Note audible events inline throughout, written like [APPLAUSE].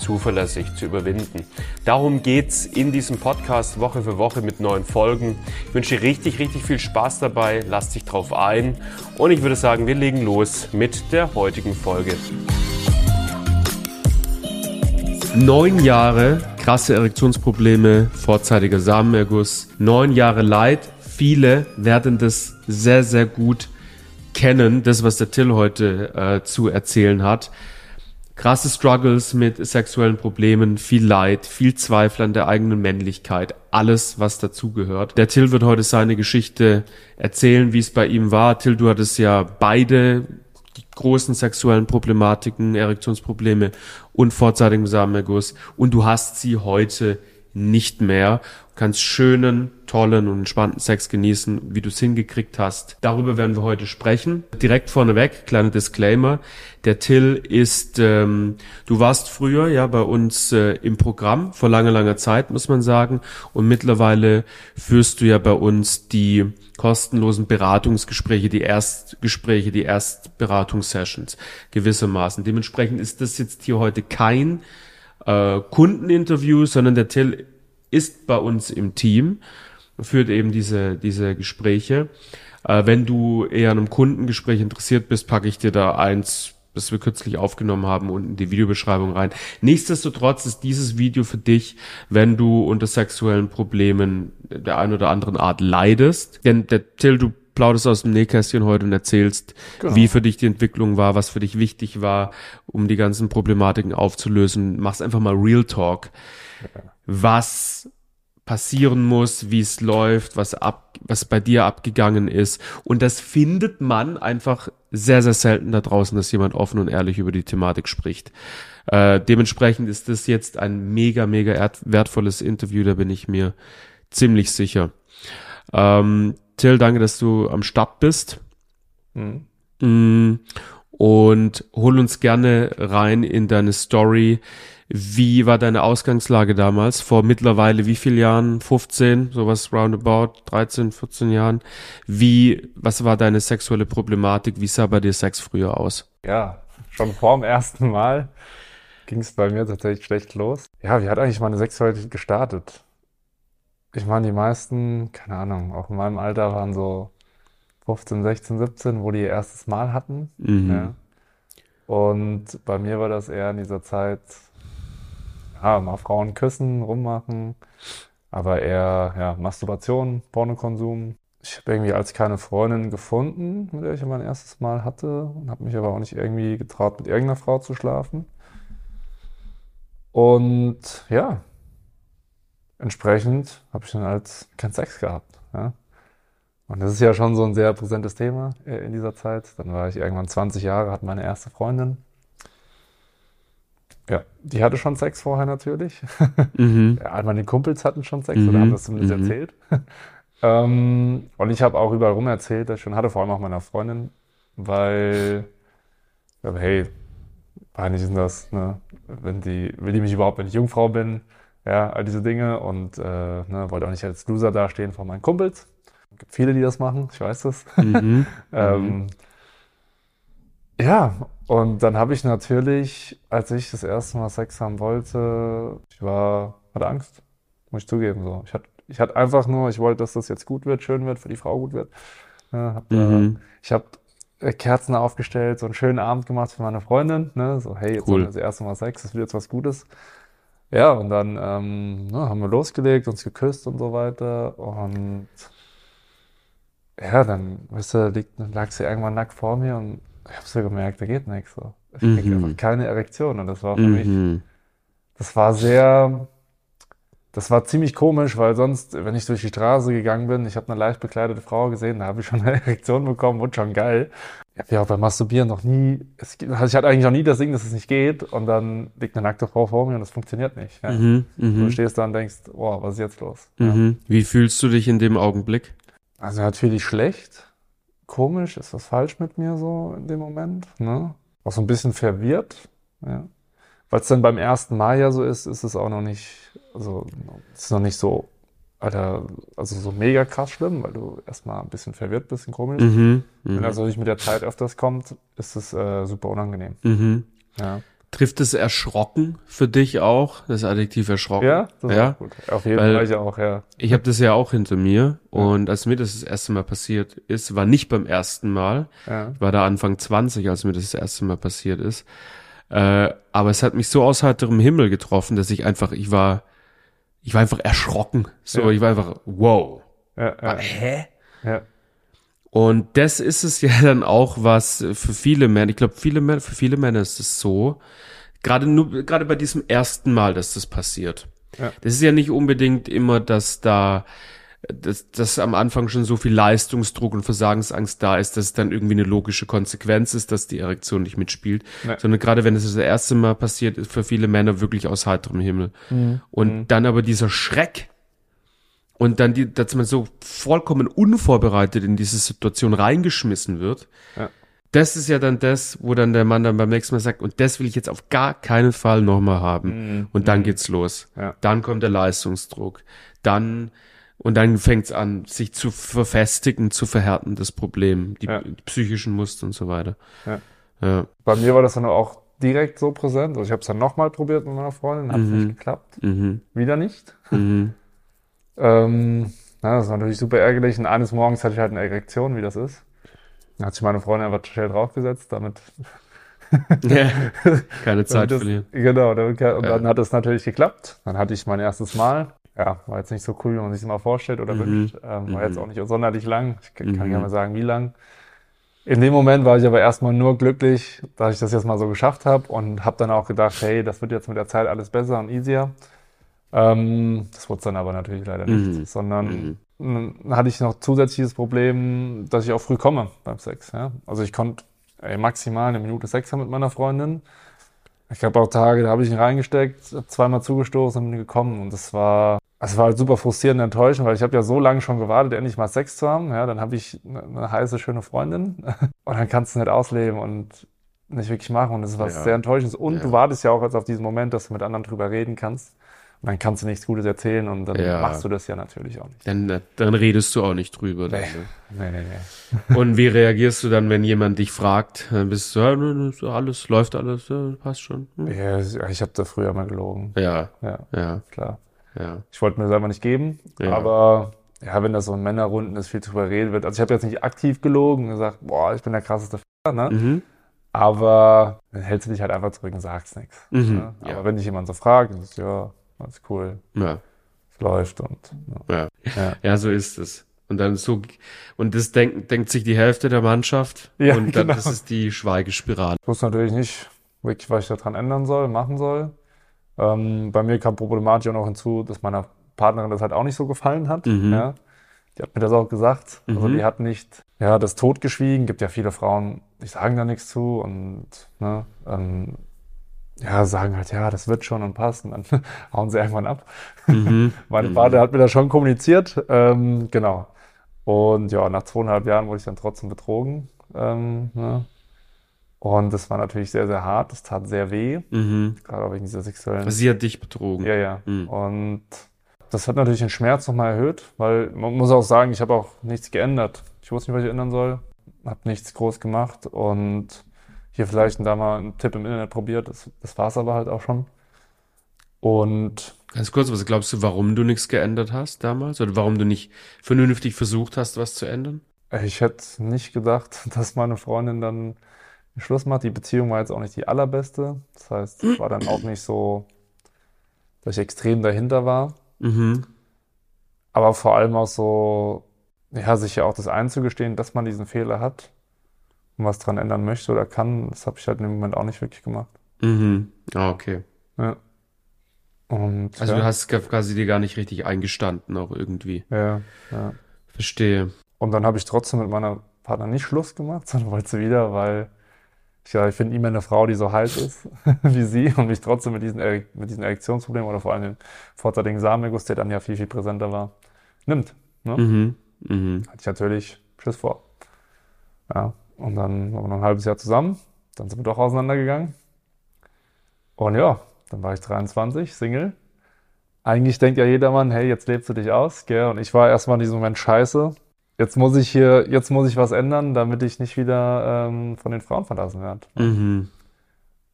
zuverlässig zu überwinden. Darum geht's in diesem Podcast Woche für Woche mit neuen Folgen. Ich wünsche dir richtig, richtig viel Spaß dabei. Lass dich drauf ein. Und ich würde sagen, wir legen los mit der heutigen Folge. Neun Jahre krasse Erektionsprobleme, vorzeitiger Samenerguss, neun Jahre Leid. Viele werden das sehr, sehr gut kennen, das, was der Till heute äh, zu erzählen hat krasse Struggles mit sexuellen Problemen, viel Leid, viel Zweifel an der eigenen Männlichkeit, alles, was dazugehört. Der Till wird heute seine Geschichte erzählen, wie es bei ihm war. Till, du hattest ja beide die großen sexuellen Problematiken, Erektionsprobleme und vorzeitigen Samenerguss und du hast sie heute nicht mehr kannst schönen, tollen und entspannten Sex genießen, wie du es hingekriegt hast. Darüber werden wir heute sprechen. Direkt vorneweg, kleiner Disclaimer. Der Till ist, ähm, du warst früher ja bei uns äh, im Programm vor langer, langer Zeit, muss man sagen. Und mittlerweile führst du ja bei uns die kostenlosen Beratungsgespräche, die Erstgespräche, die Erstberatungssessions gewissermaßen. Dementsprechend ist das jetzt hier heute kein äh, Kundeninterview, sondern der Till ist bei uns im Team, führt eben diese, diese Gespräche. Äh, wenn du eher an einem Kundengespräch interessiert bist, packe ich dir da eins, das wir kürzlich aufgenommen haben, unten in die Videobeschreibung rein. Nichtsdestotrotz ist dieses Video für dich, wenn du unter sexuellen Problemen der einen oder anderen Art leidest. Denn der Till, du plauderst aus dem Nähkästchen heute und erzählst, genau. wie für dich die Entwicklung war, was für dich wichtig war, um die ganzen Problematiken aufzulösen. Machst einfach mal Real Talk. Ja was passieren muss, wie es läuft, was ab, was bei dir abgegangen ist. Und das findet man einfach sehr, sehr selten da draußen, dass jemand offen und ehrlich über die Thematik spricht. Äh, dementsprechend ist das jetzt ein mega, mega wertvolles Interview, da bin ich mir ziemlich sicher. Ähm, Till, danke, dass du am Start bist. Mhm. Mm, und hol uns gerne rein in deine Story wie war deine Ausgangslage damals? Vor mittlerweile wie viel Jahren? 15, sowas roundabout, 13, 14 Jahren. Wie, was war deine sexuelle Problematik? Wie sah bei dir Sex früher aus? Ja, schon vor dem ersten Mal ging es bei mir tatsächlich schlecht los. Ja, wie hat eigentlich meine Sexualität gestartet? Ich meine, die meisten, keine Ahnung, auch in meinem Alter waren so 15, 16, 17, wo die ihr erstes Mal hatten. Mhm. Ja. Und bei mir war das eher in dieser Zeit ja, mal Frauen küssen, rummachen, aber eher ja, Masturbation, Pornokonsum. Ich habe irgendwie als keine Freundin gefunden, mit der ich mein erstes Mal hatte und habe mich aber auch nicht irgendwie getraut, mit irgendeiner Frau zu schlafen. Und ja, entsprechend habe ich dann halt keinen Sex gehabt. Ja. Und das ist ja schon so ein sehr präsentes Thema äh, in dieser Zeit. Dann war ich irgendwann 20 Jahre, hatte meine erste Freundin. Ja, die hatte schon Sex vorher natürlich. Mhm. [LAUGHS] Ja, meine Kumpels hatten schon Sex mhm. oder haben das zumindest mhm. erzählt. [LAUGHS] ähm, und ich habe auch überall rum erzählt, dass ich schon hatte, vor allem auch meiner Freundin, weil, ja, hey, peinlich ist das, ne? Wenn die, will die mich überhaupt, wenn ich Jungfrau bin, ja, all diese Dinge und äh, ne, wollte auch nicht als Loser dastehen vor meinen Kumpels. Es gibt viele, die das machen, ich weiß das. Mhm. [LAUGHS] ähm, mhm. ja, und dann habe ich natürlich, als ich das erste Mal Sex haben wollte, ich war, hatte Angst, muss ich zugeben. So. Ich hatte, ich hatte einfach nur, ich wollte, dass das jetzt gut wird, schön wird, für die Frau gut wird. Ja, hab, mhm. äh, ich habe Kerzen aufgestellt, so einen schönen Abend gemacht für meine Freundin. Ne? So, hey, jetzt cool. haben wir das erste Mal Sex, das wird jetzt was Gutes. Ja, und dann ähm, ne, haben wir losgelegt, uns geküsst und so weiter. Und ja, dann, weißt du, liegt, lag sie irgendwann nackt vor mir und ich habe so gemerkt, da geht nichts. So. Ich mhm. kriege einfach keine Erektion. Und das war für mhm. mich, das war sehr, Das war ziemlich komisch, weil sonst, wenn ich durch die Straße gegangen bin, ich habe eine leicht bekleidete Frau gesehen, da habe ich schon eine [LAUGHS] Erektion bekommen und schon geil. Ich habe ja auch beim Masturbieren noch nie, es, also ich hatte eigentlich noch nie das Ding, dass es nicht geht und dann liegt eine nackte Frau vor mir und das funktioniert nicht. Ja. Mhm, Du mhm, stehst da und denkst, oh, was ist jetzt los? Ja. mhm. Wie fühlst du dich in dem Augenblick? Also natürlich schlecht, komisch, ist was falsch mit mir so in dem Moment, ne? Auch so ein bisschen verwirrt, ja. Weil es dann beim ersten Mal ja so ist, ist es auch noch nicht, also es ist noch nicht so, Alter, also so mega krass schlimm, weil du erstmal ein bisschen verwirrt bist und komisch. Mhm, Wenn mhm, also nicht mit der Zeit öfters kommt, ist es äh, super unangenehm. mhm. Ja, Trifft es erschrocken für dich auch? Das Adjektiv erschrocken? ja Ja? gut. Auf jeden Fall ich auch, ja. Ich habe das ja auch hinter mir und als mir das das erste Mal passiert ist, war nicht beim ersten Mal, ja. ich war da Anfang 20, als mir das das erste Mal passiert ist, äh, aber es hat mich so aus heiterem Himmel getroffen, dass ich einfach, ich war, ich war einfach erschrocken, so, Ja. ich war einfach, wow, Ja, ja, hä? ja. Und das ist es [LAUGHS] ja dann auch, was für viele Männer, ich glaube, viele Männer, für viele Männer ist es so, gerade nur, gerade bei diesem ersten Mal, dass das passiert. Ja. Das ist ja nicht unbedingt immer, dass da, dass, dass am Anfang schon so viel Leistungsdruck und Versagensangst da ist, dass es dann irgendwie eine logische Konsequenz ist, dass die Erektion nicht mitspielt, Nee. sondern gerade wenn es das erste Mal passiert, ist für viele Männer wirklich aus heiterem Himmel. Mhm. Und dann aber dieser Schreck und dann, die, dass man so vollkommen unvorbereitet in diese Situation reingeschmissen wird. Ja. Das ist ja dann das, wo dann der Mann dann beim nächsten Mal sagt, und das will ich jetzt auf gar keinen Fall nochmal haben. Mhm. Und dann geht's los. Ja. Dann kommt der Leistungsdruck. Dann, und dann fängt's an, sich zu verfestigen, zu verhärten, das Problem, die, Ja. psychischen Muster und so weiter. Bei mir war das dann auch direkt so präsent. Also ich habe es dann nochmal probiert mit meiner Freundin, hat Mhm. nicht geklappt. Mhm. Wieder nicht. Mhm. Ähm, na, das war natürlich super ärgerlich. Und eines Morgens hatte ich halt eine Erektion, wie das ist. Dann hat sich meine Freundin einfach schnell draufgesetzt, damit. ja. [LAUGHS] Keine Zeit das, verlieren. Genau, damit, und Ja. dann hat es natürlich geklappt. Dann hatte ich mein erstes Mal. Ja, war jetzt nicht so cool, wie man sich das mal vorstellt oder Mhm. wünscht. Ähm, war jetzt Mhm. auch nicht sonderlich lang. Ich kann, Mhm. gerne mal sagen, wie lang. In dem Moment war ich aber erstmal nur glücklich, dass ich das jetzt mal so geschafft habe und habe dann auch gedacht, hey, das wird jetzt mit der Zeit alles besser und easier. Ähm, das wurde dann aber natürlich leider nicht, Mhm. sondern dann hatte ich noch zusätzliches Problem, dass ich auch früh komme beim Sex. Ja? Also ich konnte ey, maximal eine Minute Sex haben mit meiner Freundin. Ich habe auch Tage, da habe ich ihn reingesteckt, zweimal zugestoßen und bin gekommen und das war, es war halt super frustrierend und enttäuschend, weil ich habe ja so lange schon gewartet, endlich mal Sex zu haben. Ja, dann habe ich eine, eine heiße, schöne Freundin [LAUGHS] und dann kannst du es nicht ausleben und nicht wirklich machen und das ist was Ja. sehr enttäuschendes. Und Ja. du wartest ja auch jetzt auf diesen Moment, dass du mit anderen drüber reden kannst. Und dann kannst du nichts Gutes erzählen und dann Ja. machst du das ja natürlich auch nicht. Dann, dann redest du auch nicht drüber. Dann, Nee. ne? Nee, nee, nee. [LAUGHS] Und wie reagierst du dann, wenn jemand dich fragt? Dann bist du, ja, alles, läuft alles, ja, passt schon. Hm. Ja, ich habe da früher mal gelogen. Ja, Ja, ja, klar. ja. Ich wollte mir das einfach nicht geben, aber ja, wenn das so in Männerrunden ist, viel drüber reden wird. Also ich habe jetzt nicht aktiv gelogen und gesagt, boah, ich bin der krasseste F***er, ne? Mhm. Aber dann hältst du dich halt einfach zurück und sagst nichts. Mhm. Ne? Aber wenn dich jemand so fragt, dann ist ja, alles cool, ja, es läuft und ja. ja. Ja. So ist es. Und dann so, und das denkt, denkt sich die Hälfte der Mannschaft. Ja, und dann genau. ist es die Schweigespirale. Ich wusste natürlich nicht wirklich, was ich daran ändern soll, machen soll. Ähm, bei mir kam problematisch auch noch hinzu, dass meiner Partnerin das halt auch nicht so gefallen hat. Mhm. Ja. Die hat mir das auch gesagt. Also Mhm. die hat nicht, ja, das totgeschwiegen. Gibt ja viele Frauen, die sagen da nichts zu und ne, ähm, ja, sagen halt, ja, das wird schon und passt und dann [LAUGHS] hauen sie irgendwann ab. Mhm. [LAUGHS] Meine Mhm. Hat mir das schon kommuniziert. Ähm, genau. Und ja, nach zweieinhalb Jahren wurde ich dann trotzdem betrogen. Ähm, ne? Und das war natürlich sehr, sehr hart. Das tat sehr weh, Mhm. gerade wegen dieser sexuellen. Sie hat dich betrogen. Ja, ja. Mhm. Und das hat natürlich den Schmerz nochmal erhöht, weil man muss auch sagen, ich habe auch nichts geändert. Ich wusste nicht, was ich ändern soll. Habe nichts groß gemacht und hier vielleicht und da mal einen Tipp im Internet probiert. Das, das war es aber halt auch schon. Und Ganz kurz, was glaubst du, warum du nichts geändert hast damals? Oder warum du nicht vernünftig versucht hast, was zu ändern? ich hätte nicht gedacht, [LAUGHS] dass meine Freundin dann Schluss macht. Die Beziehung war jetzt auch nicht die allerbeste. Das heißt, es war dann auch nicht so, dass ich extrem dahinter war. Mhm. Aber vor allem auch so, ja, sich ja auch das einzugestehen, dass man diesen Fehler hat und was dran ändern möchte oder kann, das habe ich halt in dem Moment auch nicht wirklich gemacht. Mhm. Ah, okay. Ja. Und Also ja, du hast quasi dir gar nicht richtig eingestanden, auch irgendwie. ja, ja. Verstehe. Und dann habe ich trotzdem mit meiner Partnerin nicht Schluss gemacht, [LAUGHS] sondern wollte sie wieder, weil ich, ja, ich finde nie mehr eine Frau, die so heiß ist [LAUGHS] wie sie und mich trotzdem mit diesen, mit diesen Erektionsproblemen oder vor allem den vorzeitigen Samenerguss, der dann ja viel, viel präsenter war, nimmt. Ne? Mhm. Mhm. Hatte ich natürlich Schiss vor. Ja, und dann waren wir noch ein halbes Jahr zusammen, dann sind wir doch auseinandergegangen. Und ja, dann war ich 23, Single. Eigentlich denkt ja jedermann, hey, jetzt lebst du dich aus, gell? Und ich war erstmal in diesem Moment scheiße. Jetzt muss ich hier, jetzt muss ich was ändern, damit ich nicht wieder ähm, von den Frauen verlassen werde. Mhm.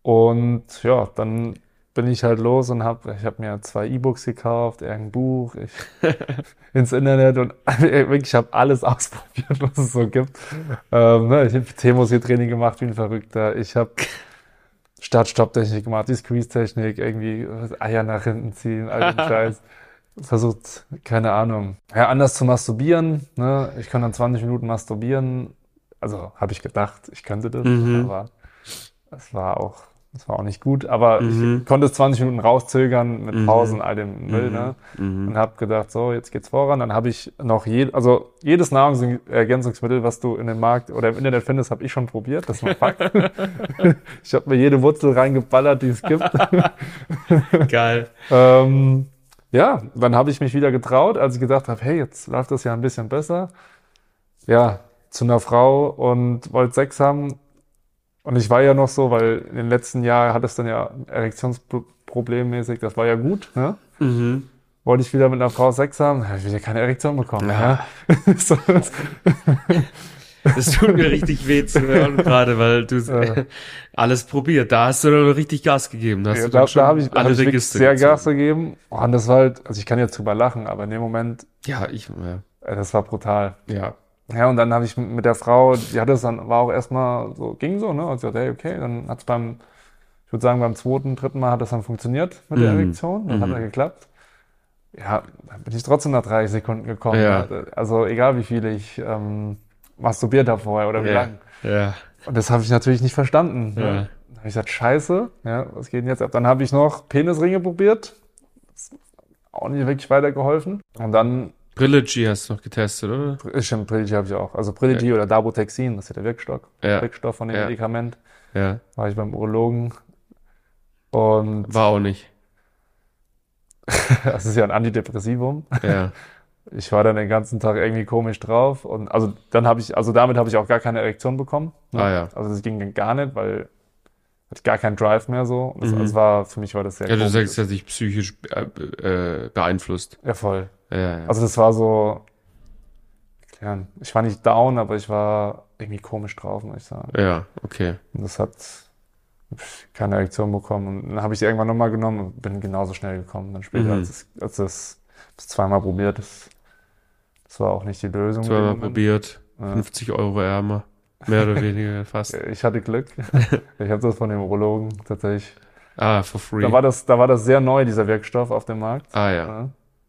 Und ja, dann bin ich halt los und habe, ich habe mir zwei E-Books gekauft, irgendein Buch, ich, [LAUGHS] ins Internet und [LAUGHS] wirklich, ich habe alles [LAUGHS] ausprobiert, was es so gibt. Ähm, ne, ich habe T-Musik-Training gemacht wie ein Verrückter. Ich habe Start-Stopp-Technik gemacht, die Squeeze-Technik, irgendwie Eier nach hinten ziehen, all den Scheiß. Versucht, keine Ahnung, ja, anders zu masturbieren. Ne? Ich kann dann 20 Minuten masturbieren. Also habe ich gedacht, ich könnte das, Mhm. aber es war auch, es war auch nicht gut. Aber Mhm. ich konnte es 20 Minuten rauszögern mit Mhm. Pausen, all dem Müll. Mhm. Ne? Mhm. und habe gedacht, so, jetzt geht's voran. Dann habe ich noch je, also jedes Nahrungsergänzungsmittel, was du in den Markt oder im Internet findest, habe ich schon probiert. Das war Fakt. [LAUGHS] ich habe mir jede Wurzel reingeballert, die es gibt. [LAUGHS] Geil. ähm, ja, dann habe ich mich wieder getraut, als ich gedacht habe, hey, jetzt läuft das ja ein bisschen besser. Ja, zu einer Frau und wollte Sex haben. Und ich war ja noch so, weil in den letzten Jahren hat es dann ja Erektionsproblemmäßig, das war ja gut. Ne? Mhm. wollte ich wieder mit einer Frau Sex haben, habe ich wieder keine Erektion bekommen. Ja. Ja. [LAUGHS] So, das- Das tut mir richtig weh zu hören [LAUGHS] gerade, weil du Ja. [LAUGHS] alles probiert. Da hast du dann richtig Gas gegeben. Da hast ja, du da, da habe ich, alle hab ich sehr gezogen. Gas gegeben. Und das war halt, also ich kann jetzt drüber lachen, aber in dem Moment, Ja, ich, ja. äh, das war brutal. ja. Ja, und dann habe ich mit der Frau, die hatte es dann, war auch erstmal so, ging so, ne? Und sie hat, hey, okay, dann hat es beim, ich würde sagen, beim zweiten, dritten Mal hat das dann funktioniert mit der Mhm. Erektion. Dann hat Mhm. er geklappt. Ja, dann bin ich trotzdem nach 30 Sekunden gekommen. Ja. ne? Also egal wie viel ich ähm, masturbiert habe vorher oder wie Ja. lang. Ja. Und das habe ich natürlich nicht verstanden. Ja. Ne? Dann habe ich gesagt, scheiße, ja, was geht denn jetzt ab? Dann habe ich noch Penisringe probiert. Das hat auch nicht wirklich weitergeholfen. Und dann, Trilogy hast du noch getestet, oder? ist schon Prilogy habe ich auch. Also Prilogy oder Darbotexin, das ist ja der Wirkstoff, Ja. Wirkstoff von dem Ja. Medikament. Ja. War ich beim Urologen. Und War auch nicht. [LAUGHS] das ist ja ein Antidepressivum. Ja. [LAUGHS] Ich war dann den ganzen Tag irgendwie komisch drauf. Und also dann habe ich, also damit habe ich auch gar keine Erektion bekommen. ne? Ah, ja. Also das ging gar nicht, weil hatte ich gar keinen Drive mehr so. Das, Mhm. also war, für mich war das sehr Ja, du komisch. sagst, dass dich psychisch äh, äh, beeinflusst. Ja, voll. Ja, ja. Also das war so. Ich war nicht down, aber ich war irgendwie komisch drauf, muss ich sagen. ja, okay. Und das hat keine Erektion bekommen. Und dann habe ich sie irgendwann nochmal genommen und bin genauso schnell gekommen. Dann später, Mhm. als es, als es, es zweimal probiert, das, das war auch nicht die Lösung. Zweimal probiert. Ja. 50 Euro ärmer. Mehr oder weniger [LAUGHS] fast. Ich hatte Glück. [LAUGHS] ich habe das von dem Urologen tatsächlich. Ah, for free. Da war das, da war das sehr neu, dieser Wirkstoff auf dem Markt. ah, ja. Ja.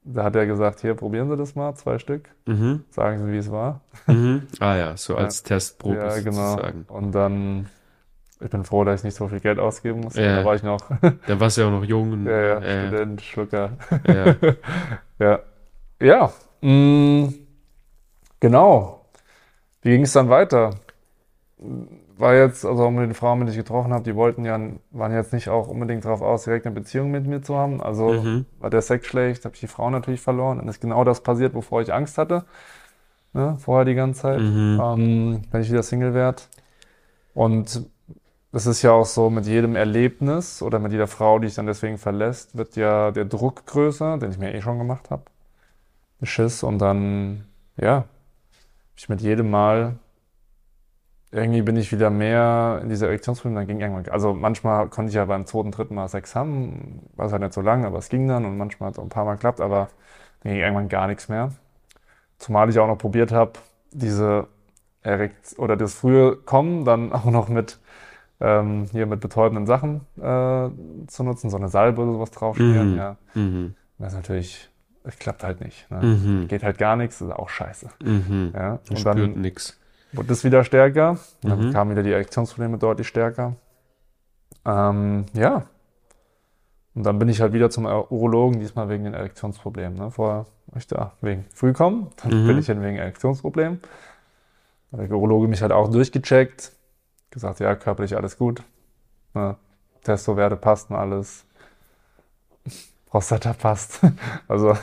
Da hat er gesagt, hier, probieren Sie das mal, zwei Stück. Mhm. Sagen Sie, wie es war. Mhm. Ah, ja, so Ja. als Testprobe Ja, genau. sozusagen. Und dann, ich bin froh, dass ich nicht so viel Geld ausgeben musste. Ja. Da war ich noch, [LAUGHS] Da warst du ja auch noch jung. und- ja, ja, äh, Student, Schlucker. ja. [LAUGHS] Ja. Ja. Mm, genau. Wie ging es dann weiter? War jetzt, also mit den Frauen, die ich getroffen habe, die wollten ja, waren jetzt nicht auch unbedingt darauf aus, direkt eine Beziehung mit mir zu haben. Also Mhm. war der Sex schlecht, habe ich die Frau natürlich verloren. Dann ist genau das passiert, wovor ich Angst hatte. Ne? Vorher die ganze Zeit. Mhm. ähm, wenn ich wieder Single werde. Und das ist ja auch so, mit jedem Erlebnis oder mit jeder Frau, die ich dann deswegen verlässt, wird ja der Druck größer, den ich mir eh schon gemacht habe. Schiss und dann, ja, ich mit jedem Mal, irgendwie bin ich wieder mehr in diese Erektionsprobleme, dann ging irgendwann, also manchmal konnte ich ja beim zweiten, dritten Mal Sex haben, war es halt nicht so lang, aber es ging dann und manchmal hat es auch ein paar Mal geklappt, aber dann ging irgendwann gar nichts mehr. Zumal ich auch noch probiert habe, diese Erekt oder das frühe Kommen dann [LAUGHS] auch noch mit ähm, hier mit betäubenden Sachen äh, zu nutzen, so eine Salbe oder sowas draufschmieren, Mhm. ja. Mhm. Das ist natürlich, es klappt halt nicht. Ne? Mhm. Geht halt gar nichts, ist auch scheiße. Mhm. Ja. Und spürt nix. Wurde das wieder stärker. Und dann Mhm. kamen wieder die Erektionsprobleme deutlich stärker. Ähm, ja. Und dann bin ich halt wieder zum Urologen, diesmal wegen den Erektionsproblemen. Ne? Vorher war ich da wegen Frühkommen, dann Mhm. bin ich hin wegen Erektionsproblemen. Hat der Urologe mich halt auch durchgecheckt, gesagt, ja, körperlich alles gut. Ne? Testowerte passt und alles. [LAUGHS] Prostata passt. [LAUGHS] Also,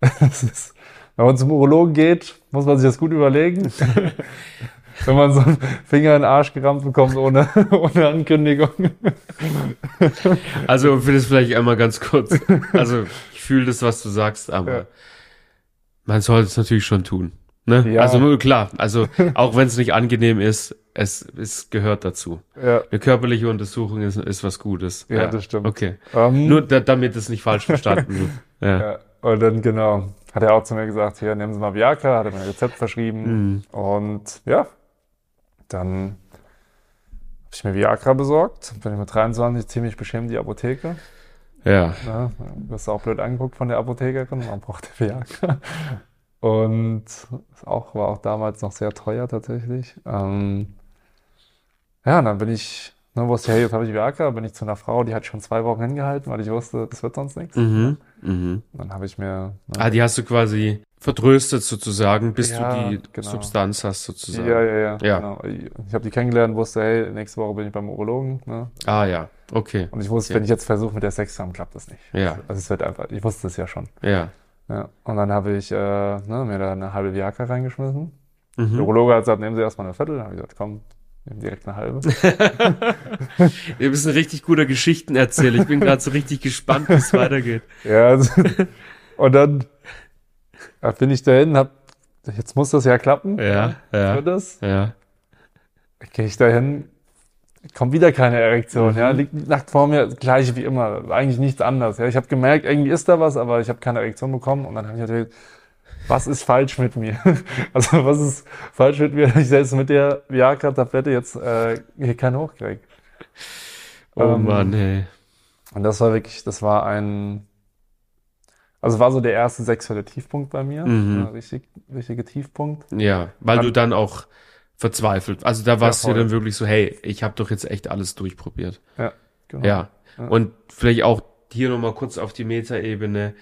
[LAUGHS] es ist, wenn man zum Urologen geht, muss man sich das gut überlegen. [LAUGHS] Wenn man so einen Finger in den Arsch gerammt bekommt ohne, [LAUGHS] ohne Ankündigung. Also für das vielleicht einmal ganz kurz. Also ich fühle das, was du sagst, aber Ja. man sollte es natürlich schon tun. Ne? Ja. Also klar, also auch wenn es nicht angenehm ist, es, es gehört dazu. Ja, Eine körperliche Untersuchung ist, ist was Gutes. Ja, das stimmt. Okay. ähm, Nur da, damit es nicht falsch verstanden wird. [LAUGHS] Ja. Ja, und dann genau, hat er auch zu mir gesagt, hier, nehmen Sie mal Viagra, hat er mir ein Rezept verschrieben. Mhm. Und ja, dann habe ich mir Viagra besorgt. Bin ich mit 23 ziemlich beschämt die Apotheke. Ja. Ja, wirst du auch blöd angeguckt von der Apothekerin, man braucht Viagra. Und auch, war auch damals noch sehr teuer tatsächlich. Ähm, ja, dann bin ich, ne, wusste, hey, jetzt habe ich Viagra, bin ich zu einer Frau, die hat schon zwei Wochen hingehalten, weil ich wusste, das wird sonst nichts. Mhm. Mhm. Dann habe ich mir, ne, Ah, die hast du quasi vertröstet sozusagen, bis Ja, du die genau. Substanz hast sozusagen. Ja, ja, ja. Ja. Genau. Ich, habe die kennengelernt, wusste, hey, nächste Woche bin ich beim Urologen. Ne? Ah ja, okay. Und ich wusste, Ja. wenn ich jetzt versuche, mit der Sex zu haben, klappt das nicht. Ja. Also es wird einfach, ich wusste es ja schon. Ja. Ja. Und dann habe ich äh, ne, mir da eine halbe Viagra reingeschmissen. Der Mhm. Urologe hat gesagt, nehmen Sie erstmal eine Viertel. Dann habe ich gesagt, komm, direkt eine halbe. [LAUGHS] Bist ein richtig guter Geschichtenerzähler. Ich bin gerade so richtig gespannt, wie es weitergeht. ja, also, und dann bin ich dahin, hab, jetzt muss das ja klappen. Ja, ja, Wird das? ja. Gehe ich dahin, kommt wieder keine Erektion, Mhm. ja, liegt nackt vor mir, das gleiche wie immer, eigentlich nichts anderes, ja. Ich habe gemerkt, irgendwie ist da was, aber ich habe keine Erektion bekommen und dann habe ich natürlich, was ist falsch mit mir? [LAUGHS] Also was ist falsch mit mir, dass [LAUGHS] ich selbst mit der Viagra-Tablette jetzt äh, hier keinen hochkriege? Oh Ähm, Mann, ey. Und das war wirklich, das war ein, also war so der erste sexuelle Tiefpunkt bei mir, Mhm. ja, richtig, richtige Tiefpunkt. Ja, weil Dann- du dann auch verzweifelt. Also da warst du voll. dann wirklich so, hey, ich habe doch jetzt echt alles durchprobiert. Ja, genau. Ja. Ja. Und vielleicht auch hier nochmal kurz auf die Metaebene.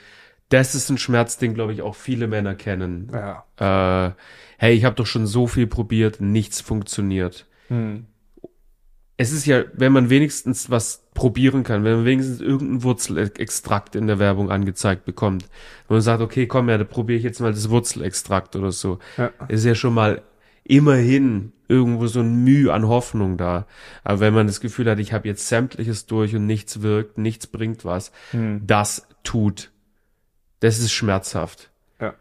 Das ist ein Schmerzding, glaube ich, auch viele Männer kennen. Ja. Äh, hey, ich habe doch schon so viel probiert, nichts funktioniert. Hm. Es ist ja, wenn man wenigstens was probieren kann, wenn man wenigstens irgendeinen Wurzelextrakt in der Werbung angezeigt bekommt, wo man sagt, okay, komm ja, da probiere ich jetzt mal das Wurzelextrakt oder so, Ja. ist ja schon mal immerhin irgendwo so ein Mühe an Hoffnung da. Aber wenn man das Gefühl hat, ich habe jetzt sämtliches durch und nichts wirkt, nichts bringt was, Hm. das tut. Das ist schmerzhaft. Ja.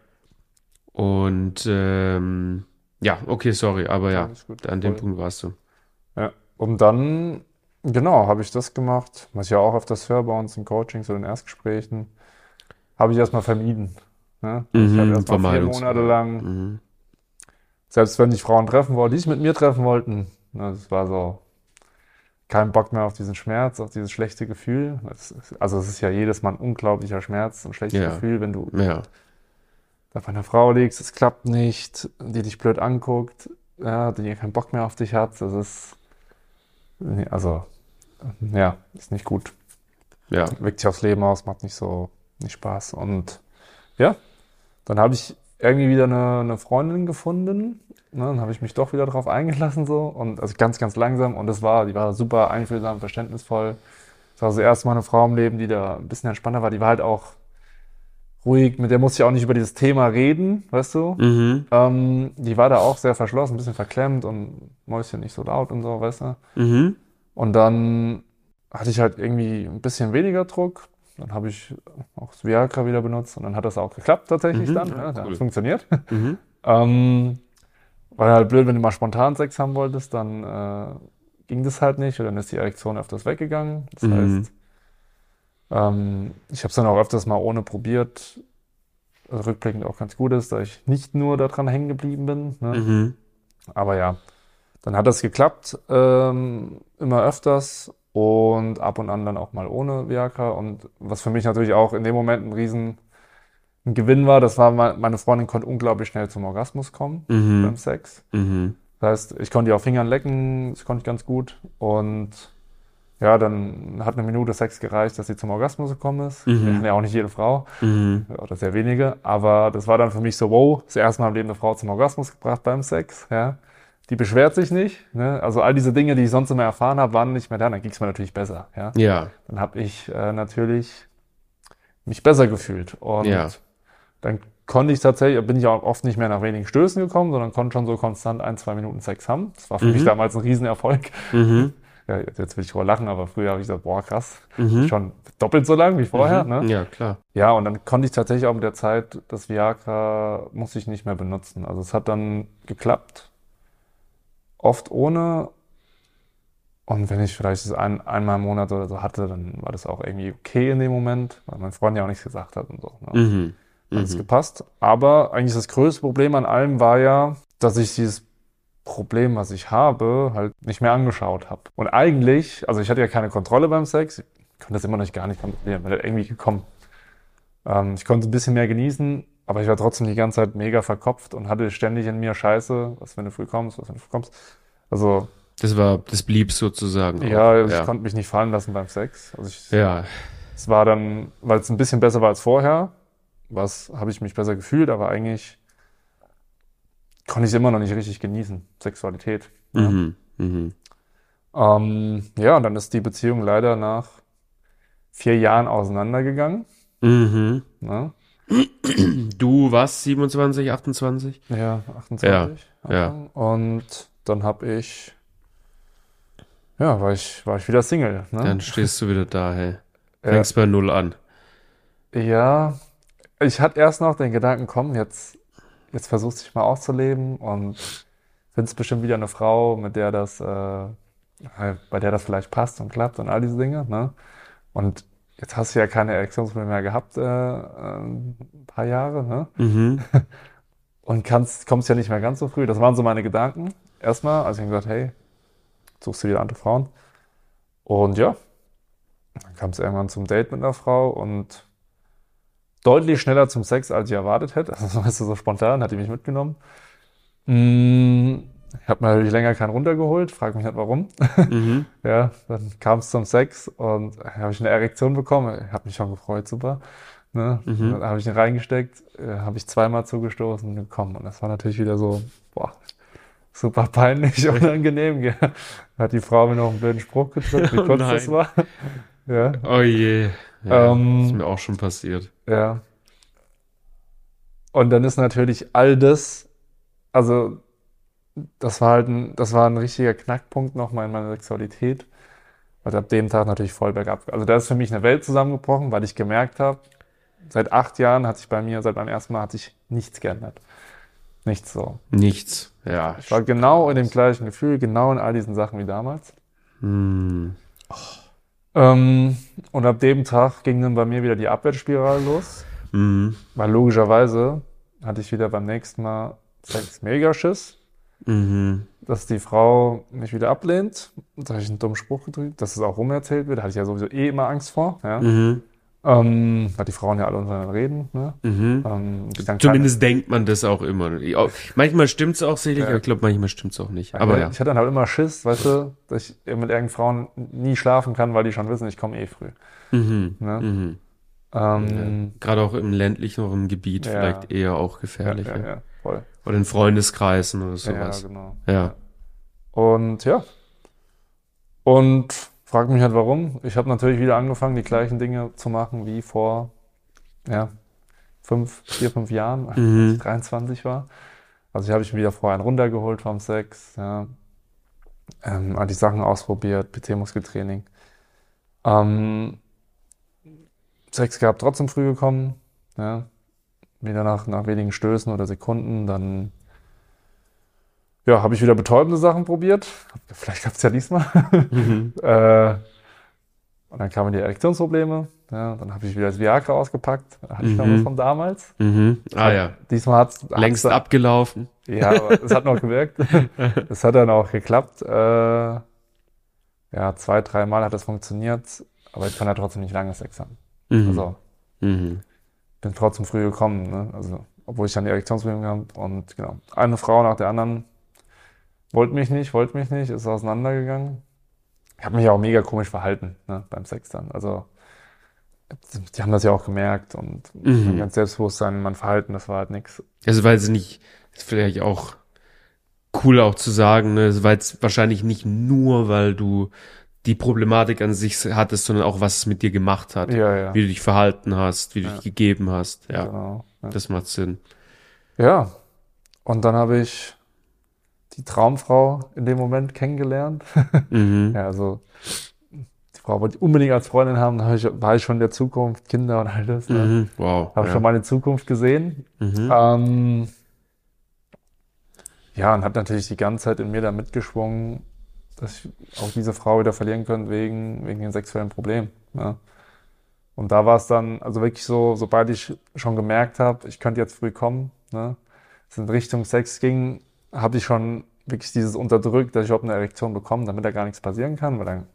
Und ähm, ja, okay, sorry, aber ja, gut, an dem. Punkt warst du. Ja, und dann, genau, habe ich das gemacht, was ich ja auch öfters höre bei uns in Coachings oder in Erstgesprächen, habe ich erstmal vermieden. Ne? Also ich Mhm, habe erstmal vier Monate lang, Mhm. selbst wenn ich Frauen treffen wollte, die sich mit mir treffen wollten, ne, das war so kein Bock mehr auf diesen Schmerz, auf dieses schlechte Gefühl. Ist, also es ist ja jedes Mal ein unglaublicher Schmerz, ein schlechtes Ja. Gefühl, wenn du Ja, da bei einer Frau liegst, es klappt nicht, die dich blöd anguckt, ja, die keinen Bock mehr auf dich hat, das ist, also, ja, ist nicht gut. ja. Wirkt sich aufs Leben aus, macht nicht so, nicht Spaß. Und ja, dann habe ich irgendwie wieder eine, eine Freundin gefunden, ne, dann habe ich mich doch wieder drauf eingelassen so und also ganz, ganz langsam und das war, die war super einfühlsam, verständnisvoll. Das war so erst mal eine Frau im Leben, die da ein bisschen entspannter war, die war halt auch ruhig, mit der musste ich auch nicht über dieses Thema reden, weißt du? Mhm. Ähm, die war da auch sehr verschlossen, ein bisschen verklemmt und Mäuschen nicht so laut und so, weißt du? Mhm. Und dann hatte ich halt irgendwie ein bisschen weniger Druck. Dann habe ich auch das Viagra wieder benutzt und dann hat das auch geklappt tatsächlich Mhm, dann. ja, Ja, cool. hat funktioniert. Mhm. [LAUGHS] ähm, war halt blöd, wenn du mal spontan Sex haben wolltest, dann äh, ging das halt nicht und dann ist die Erektion öfters weggegangen. Das Mhm. heißt, ähm, ich habe es dann auch öfters mal ohne probiert. Also rückblickend auch ganz gut ist, da ich nicht nur daran hängen geblieben bin. Ne? Mhm. Aber ja, dann hat das geklappt, ähm, immer öfters und ab und an dann auch mal ohne Viagra. Und was für mich natürlich auch in dem Moment ein riesen ein Gewinn war, das war, me- meine Freundin konnte unglaublich schnell zum Orgasmus kommen beim Mhm. Sex. Mhm. Das heißt, ich konnte die auf Fingern lecken, das konnte ich ganz gut. Und ja, dann hat eine Minute Sex gereicht, dass sie zum Orgasmus gekommen ist. Mhm. Ja, auch nicht jede Frau Mhm. oder sehr wenige, aber das war dann für mich so, wow, das erste Mal im Leben eine Frau zum Orgasmus gebracht beim Sex, ja. Die beschwert sich nicht, ne? Also all diese Dinge, die ich sonst immer erfahren habe, waren nicht mehr da, dann ging es mir natürlich besser, ja. Ja. Dann habe ich äh, natürlich mich besser gefühlt und Ja. dann konnte ich tatsächlich, bin ich auch oft nicht mehr nach wenigen Stößen gekommen, sondern konnte schon so konstant ein, zwei Minuten Sex haben. Das war für mich Mhm. damals ein Riesenerfolg. Mhm. [LAUGHS] Ja, jetzt will ich drüber lachen, aber früher habe ich gesagt, boah, krass, Mhm. schon doppelt so lang wie vorher. Mhm. Ne? Ja, klar. Ja, und dann konnte ich tatsächlich auch mit der Zeit das Viagra musste ich nicht mehr benutzen. Also es hat dann geklappt, oft ohne. Und wenn ich vielleicht das ein, einmal im Monat oder so hatte, dann war das auch irgendwie okay in dem Moment, weil mein Freund ja auch nichts gesagt hat und so. Ne? Mhm. Hat es Mhm. gepasst. Aber eigentlich das größte Problem an allem war ja, dass ich dieses Problem, was ich habe, halt nicht mehr angeschaut habe. Und eigentlich, also ich hatte ja keine Kontrolle beim Sex, ich konnte das immer noch gar nicht kontrollieren, bin halt irgendwie gekommen. Ähm, ich konnte ein bisschen mehr genießen, aber ich war trotzdem die ganze Zeit mega verkopft und hatte ständig in mir Scheiße, was wenn du früh kommst, was wenn du früh kommst. Also Das war, das blieb sozusagen. auch. ja, also ich ja. konnte mich nicht fallen lassen beim Sex. Also ich, ja. es war dann, weil es ein bisschen besser war als vorher, was habe ich mich besser gefühlt, aber eigentlich konnte ich es immer noch nicht richtig genießen, Sexualität. Ja. Mhm. Mhm. Ähm, ja, und dann ist die Beziehung leider nach vier Jahren auseinandergegangen. Mhm. Ne? Du was? 27, 28? Ja, 28. ja. Anfang. Und dann habe ich, ja, war ich, war ich wieder Single. Ne? Dann stehst du wieder da, hey. [LAUGHS] Ja. Fängst bei Null an. Ja, ich hatte erst noch den Gedanken, komm, jetzt, jetzt versuchst du dich mal auszuleben und findest bestimmt wieder eine Frau, mit der das, äh, bei der das vielleicht passt und klappt und all diese Dinge, ne? Und jetzt hast du ja keine Erektionsprobleme mehr gehabt, äh, äh, ein paar Jahre, ne? Mhm. [LAUGHS] Und kannst, kommst ja nicht mehr ganz so früh. Das waren so meine Gedanken. Erstmal, als ich gesagt, hey, suchst du wieder andere Frauen. Und ja, dann kam es irgendwann zum Date mit einer Frau und deutlich schneller zum Sex, als ich erwartet hätte. Also, weißt du, so spontan hat die mich mitgenommen. Mm, Ich habe mir natürlich länger keinen runtergeholt, frag mich nicht warum. Mhm. [LAUGHS] Ja, dann kam es zum Sex und habe ich eine Erektion bekommen. Ich habe mich schon gefreut, super. Ne? Mhm. Dann habe ich ihn reingesteckt, äh, habe ich zweimal zugestoßen und gekommen. Und das war natürlich wieder so, boah, super peinlich, [LAUGHS] unangenehm. Gell? Hat die Frau mir noch einen blöden Spruch gedrückt, wie Oh kurz das nein. war. Ja, Oh je. Ja, Ähm, ist mir auch schon passiert. ja. Und dann ist natürlich all das, also das war halt ein, das war ein richtiger Knackpunkt nochmal in meiner Sexualität. Und ab dem Tag natürlich voll bergab. Also da ist für mich eine Welt zusammengebrochen, weil ich gemerkt habe, seit acht Jahren hat sich bei mir, seit meinem ersten Mal hat sich nichts geändert. Nichts so. Nichts. Ja. Ich war genau in dem gleichen Gefühl, genau in all diesen Sachen wie damals. Hm. Ähm, und ab dem Tag ging dann bei mir wieder die Abwärtsspirale los. Mhm. Weil logischerweise hatte ich wieder beim nächsten Mal Sex Megaschiss, Mhm. dass die Frau mich wieder ablehnt. Da habe ich einen dummen Spruch gedrückt, dass es auch rumerzählt wird. Da hatte ich ja sowieso eh immer Angst vor. Ja. Mhm. Ähm, weil die Frauen ja alle untereinander reden. Ne? Mhm. Ähm, Zumindest denkt man das auch immer. Ja, Manchmal stimmt's auch sicherlich, Ja. aber ich glaube, manchmal stimmt's auch nicht. Aber ja. Ich hatte dann halt immer Schiss, weißt du, dass ich mit irgendeinen Frauen nie schlafen kann, weil die schon wissen, ich komme eh früh. Mhm. Ne? Mhm. Ähm, Gerade auch im ländlichen im Gebiet Ja. vielleicht eher auch ja, ja, Ja, ja, voll. Oder in Freundeskreisen oder Ja, sowas. genau. Ja. Und ja. Und frag mich halt warum. Ich habe natürlich wieder angefangen, die gleichen Dinge zu machen wie vor ja, fünf, vier, fünf Jahren, als Mhm. ich 23 war. Also ich habe mich wieder vorher einen runtergeholt vom Sex, ja. Ähm, all die Sachen ausprobiert, PT-Muskeltraining. Ähm, Sex gehabt, trotzdem früh gekommen, ja. Wieder nach, nach wenigen Stößen oder Sekunden, dann ja, habe ich wieder betäubende Sachen probiert. Vielleicht klappt es ja diesmal. Mhm. [LAUGHS] äh, und dann kamen die Erektionsprobleme. Ja, dann habe ich wieder das Viagra ausgepackt. Da hatte ich noch Mhm. was von damals. Mhm. Ah ja. Diesmal hat es Längst abgelaufen. Ja, aber es hat noch gewirkt. [LAUGHS] Es hat dann auch geklappt. Äh, ja, zwei, dreimal hat das funktioniert. Aber ich kann ja trotzdem nicht lange Sex haben. Mhm. Also Bin trotzdem früh gekommen. Ne? Also, obwohl ich dann die Erektionsprobleme habe. Und genau, eine Frau nach der anderen wollte mich nicht, wollte mich nicht, ist auseinandergegangen. ich habe mich auch mega komisch verhalten ne, beim Sex dann. Also die haben das ja auch gemerkt und Mhm. mein ganz Selbstbewusstsein, mein Verhalten, das war halt nix. Also weil sie nicht, ist vielleicht auch cool auch zu sagen, ne, weil es wahrscheinlich nicht nur, weil du die Problematik an sich hattest, sondern auch was es mit dir gemacht hat. Ja, ja. Wie du dich verhalten hast, wie du Ja. dich gegeben hast. Ja, Genau. Ja. das macht Sinn. ja. Und dann habe ich die Traumfrau in dem Moment kennengelernt. [LAUGHS] Mhm. Ja, also die Frau wollte ich unbedingt als Freundin haben, da hab ich, war ich schon in der Zukunft, Kinder und all das. Ne? Mhm. Wow. Habe ja. schon meine Zukunft gesehen. Mhm. Ähm, ja, und hat natürlich die ganze Zeit in mir da mitgeschwungen, dass ich auch diese Frau wieder verlieren könnte wegen, wegen den sexuellen Problemen. Ne? Und da war es dann, also wirklich so, sobald ich schon gemerkt habe, ich könnte jetzt früh kommen, ne, es in Richtung Sex ging, habe ich schon wirklich dieses unterdrückt, dass ich überhaupt eine Erektion bekomme, damit da gar nichts passieren kann, weil dann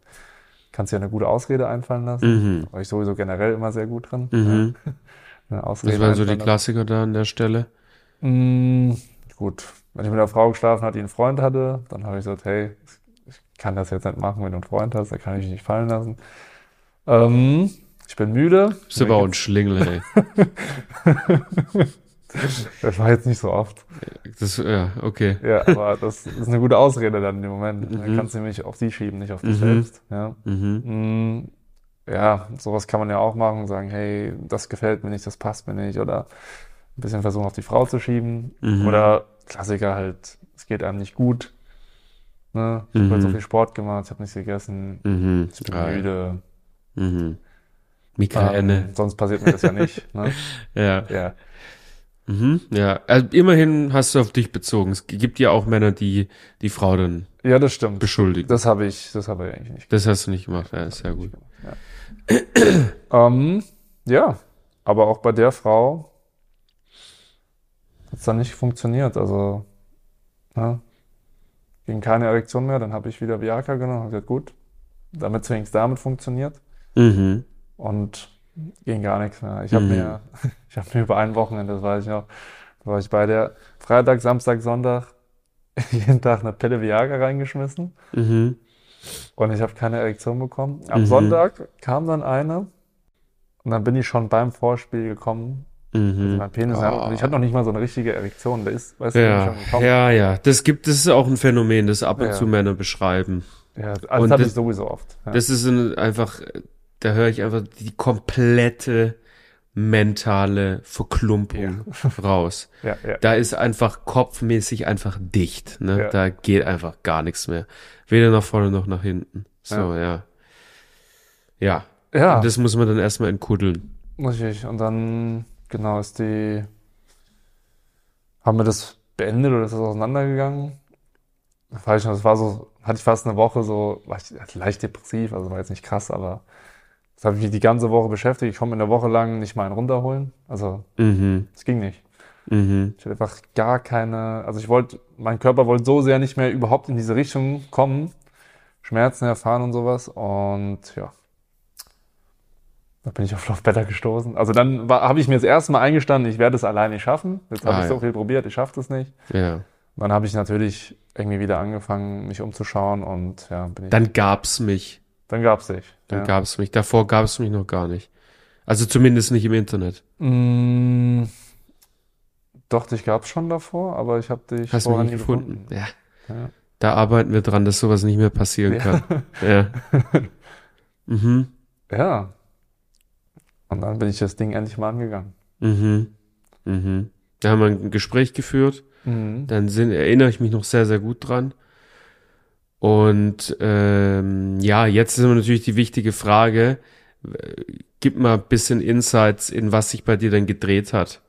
kannst du ja eine gute Ausrede einfallen lassen. Mhm. War ich sowieso generell immer sehr gut drin. Mhm. Ja, [LAUGHS] eine Ausrede Das waren so die. Klassiker da an der Stelle. Mm, gut, wenn ich mit einer Frau geschlafen hatte, die einen Freund hatte, dann habe ich gesagt, hey, ich kann das jetzt nicht machen, wenn du einen Freund hast, da kann ich dich nicht fallen lassen. Ähm, ich bin müde. Bist aber auch ein Schlingel, ey. [LAUGHS] Das war jetzt nicht so oft. Das, ja, okay. Ja, aber das ist eine gute Ausrede dann dem Moment. Dann Mhm. kannst du nämlich auf die schieben, nicht auf dich Mhm. selbst. Ja. Mhm. Mm, ja, sowas kann man ja auch machen, sagen, hey, das gefällt mir nicht, das passt mir nicht, oder ein bisschen versuchen, auf die Frau zu schieben. Mhm. Oder Klassiker halt, es geht einem nicht gut. Ne? Ich habe Mhm. halt so viel Sport gemacht, ich habe nichts gegessen, Mhm. ich bin Ah, ja. müde. Mhm. Migräne. Ähm, sonst passiert mir das ja nicht. Ne? [LAUGHS] ja. Ja. Mhm. Ja. Also immerhin hast du auf dich bezogen. Es gibt ja auch Männer, die die Frau dann ja, das stimmt. beschuldigen. Das habe ich, das habe ich eigentlich nicht Das hast du nicht gemacht. Ja, ist sehr gut. Ja. ähm, ja, aber auch bei der Frau hat es dann nicht funktioniert. Also, ne? Ging keine Erektion mehr, dann habe ich wieder Viagra genommen und gesagt, gut, damit es damit funktioniert. Mhm. Und ging gar nichts mehr. Ich habe Mhm. mir, [LAUGHS] ich habe mir über ein Wochenende, das weiß ich noch, da war ich bei der Freitag, Samstag, Sonntag [LAUGHS] jeden Tag eine Pille Viagra reingeschmissen Mhm. und ich habe keine Erektion bekommen. Am Mhm. Sonntag kam dann eine und dann bin ich schon beim Vorspiel gekommen. Mhm. Mein Penis, Oh. und ich hatte noch nicht mal so eine richtige Erektion. Der ist, weißt du, ich Ja, schon gekommen. ja, ja. Das gibt, das ist auch ein Phänomen, das ab und Ja. zu Männer beschreiben. Ja, also das habe ich sowieso oft. Ja. Das ist ein, einfach, da höre ich einfach die komplette mentale Verklumpung raus. [LAUGHS] ja, ja. Da ist einfach kopfmäßig einfach dicht. Ne? Ja. Da geht einfach gar nichts mehr. Weder nach vorne noch nach hinten. So, ja. Ja. ja. Und das muss man dann erstmal entkuddeln. Richtig. Und dann, genau, ist die, haben wir das beendet oder ist das auseinandergegangen? Da Weiß ich noch, das war so, hatte ich fast eine Woche so, war ich leicht depressiv, also war jetzt nicht krass, aber das habe ich mich die ganze Woche beschäftigt. Ich konnte mir eine Woche lang nicht mal einen runterholen. Also, Mhm. es ging nicht. Mhm. Ich hatte einfach gar keine, also ich wollte, mein Körper wollte so sehr nicht mehr überhaupt in diese Richtung kommen, Schmerzen erfahren und sowas und ja. Da bin ich auf Love Better gestoßen. Also dann habe ich mir das erste Mal eingestanden, ich werde es alleine nicht schaffen. Jetzt habe Ah, ich so ja. viel probiert, ich schaffe das nicht. Ja. Dann habe ich natürlich irgendwie wieder angefangen, mich umzuschauen und ja, bin ich, Dann gab's mich. dann gab's dich. Dann ja. gab's mich. Davor gab's mich noch gar nicht. Also zumindest nicht im Internet. Mm, doch, dich gab's schon davor, aber ich habe dich Hast vorher mich nicht nie gefunden. Ja. Ja. Da arbeiten wir dran, dass sowas nicht mehr passieren Ja. kann. [LAUGHS] Ja. [LAUGHS] mhm. Ja. Und dann bin ich das Ding endlich mal angegangen. Mhm. Mhm. Da haben wir ein Gespräch geführt. Mhm. Dann sind, erinnere ich mich noch sehr, sehr gut dran. Und ähm, ja, jetzt ist natürlich die wichtige Frage, äh, gib mal ein bisschen Insights in was sich bei dir dann gedreht hat.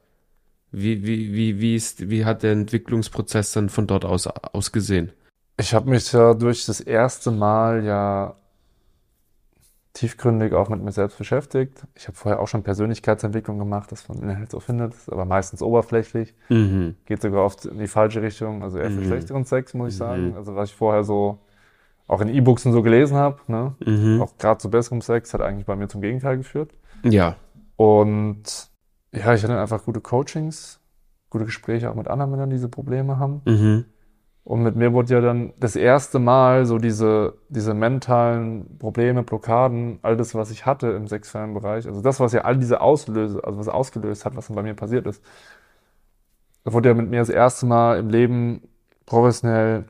Wie, wie, wie, wie, ist, wie hat der Entwicklungsprozess dann von dort aus ausgesehen? Ich habe mich ja durch das erste Mal ja tiefgründig auch mit mir selbst beschäftigt. Ich habe vorher auch schon Persönlichkeitsentwicklung gemacht, das man halt so findet, ist aber meistens oberflächlich, Mhm. geht sogar oft in die falsche Richtung, also eher für Mhm. schlechteren Sex, muss ich sagen. Mhm. Also was ich vorher so auch in E-Books und so gelesen habe, ne? Mhm. auch gerade zu besserem Sex, hat eigentlich bei mir zum Gegenteil geführt. Ja. Und ja, ich hatte einfach gute Coachings, gute Gespräche auch mit anderen Männern, die diese Probleme haben. Mhm. Und mit mir wurde ja dann das erste Mal so diese, diese mentalen Probleme, Blockaden, all das, was ich hatte im sexuellen Bereich, also das, was ja all diese Auslöse, also was ausgelöst hat, was dann bei mir passiert ist, da wurde ja mit mir das erste Mal im Leben professionell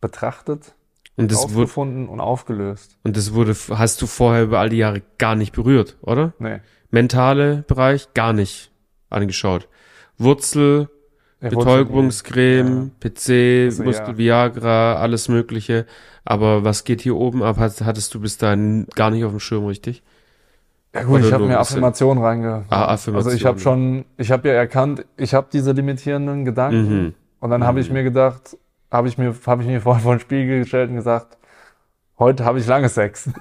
betrachtet, Und das wurde, aufgefunden und aufgelöst. und das wurde, hast du vorher über all die Jahre gar nicht berührt, oder? Nee. Mentale Bereich gar nicht angeschaut. Wurzel, Betäubungscreme, PC, Also, Muskel ja. Viagra, alles mögliche. Aber was geht hier oben ab? Hat- Hattest du bis dahin gar nicht auf dem Schirm, richtig? Ja gut, Oder ich habe mir Affirmationen reinge... Ah, Affirmation. Also ich habe schon, ich habe ja erkannt, ich habe diese limitierenden Gedanken Mhm. und dann habe ich mir gedacht, habe ich mir, habe ich mir vorhin vor den Spiegel gestellt und gesagt, heute habe ich lange Sex. [LAUGHS]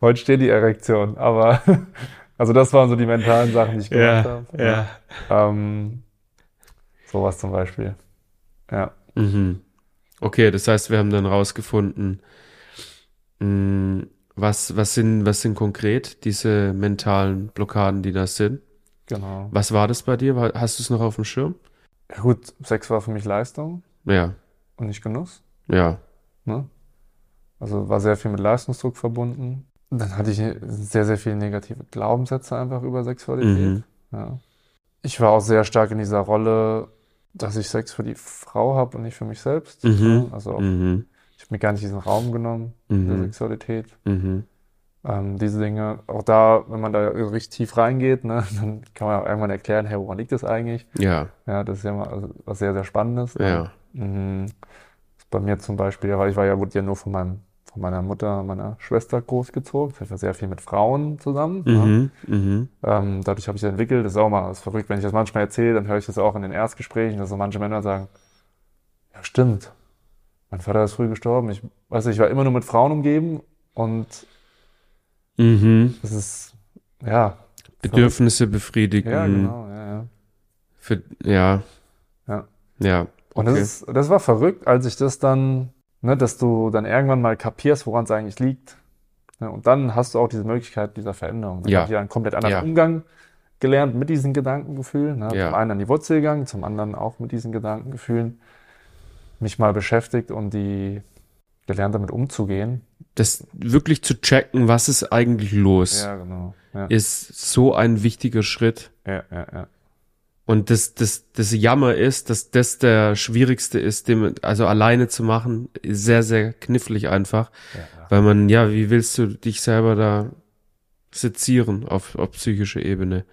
heute steht die Erektion, aber also das waren so die mentalen Sachen, die ich gemacht habe. ja. Ähm, sowas zum Beispiel. Ja. Mhm. Okay, das heißt, wir haben dann rausgefunden, mh, was, was sind, was sind konkret diese mentalen Blockaden, die das sind? Genau. Was war das bei dir? Hast du es noch auf dem Schirm? Ja, gut, Sex war für mich Leistung Ja, und nicht Genuss. ja. Ne? Also war sehr viel mit Leistungsdruck verbunden. Dann hatte ich sehr, sehr viele negative Glaubenssätze einfach über Sexualität. Mhm. Ja. Ich war auch sehr stark in dieser Rolle, dass ich Sex für die Frau habe und nicht für mich selbst. Mhm. Also Mhm. ich habe mir gar nicht diesen Raum genommen der Mhm. Sexualität. Mhm. Ähm, diese Dinge, auch da, wenn man da richtig tief reingeht, ne, [LAUGHS] dann kann man auch irgendwann erklären, hey, woran liegt das eigentlich? Ja, Ja, das ist ja mal also, was sehr, sehr Spannendes. ne? ja. Mhm. Bei mir zum Beispiel, weil ich war ja, wurde ja nur von meinem, von meiner Mutter, meiner Schwester großgezogen. Ich war sehr viel mit Frauen zusammen. Mhm. Mhm. Ähm, dadurch habe ich das entwickelt. Das ist auch mal das ist verrückt, wenn ich das manchmal erzähle, dann höre ich das auch in den Erstgesprächen, dass so manche Männer sagen, ja stimmt, mein Vater ist früh gestorben. Ich weiß nicht, ich war immer nur mit Frauen umgeben und Mhm. das ist, ja, Bedürfnisse befriedigen. ja, genau, ja, ja. Für, ja. Ja. Ja. Und okay. das, ist, das war verrückt, als ich das dann, ne, dass du dann irgendwann mal kapierst, woran es eigentlich liegt. Ne, und dann hast du auch diese Möglichkeit dieser Veränderung. Dann Ja. habe ich ja einen komplett anderen Ja. Umgang gelernt mit diesen Gedankengefühlen. Ne? Ja. Zum einen an die Wurzel gegangen, zum anderen auch mit diesen Gedankengefühlen mich mal beschäftigt und die gelernt damit umzugehen. das wirklich zu checken, was ist eigentlich los, Ja, genau. Ja, ist so ein wichtiger Schritt. ja, ja. ja. Und das, das, das Jammer ist, dass das der schwierigste ist, dem, also alleine zu machen, sehr, sehr knifflig einfach. ja, ja. Weil man, ja, wie willst du dich selber da sezieren auf, auf psychischer Ebene?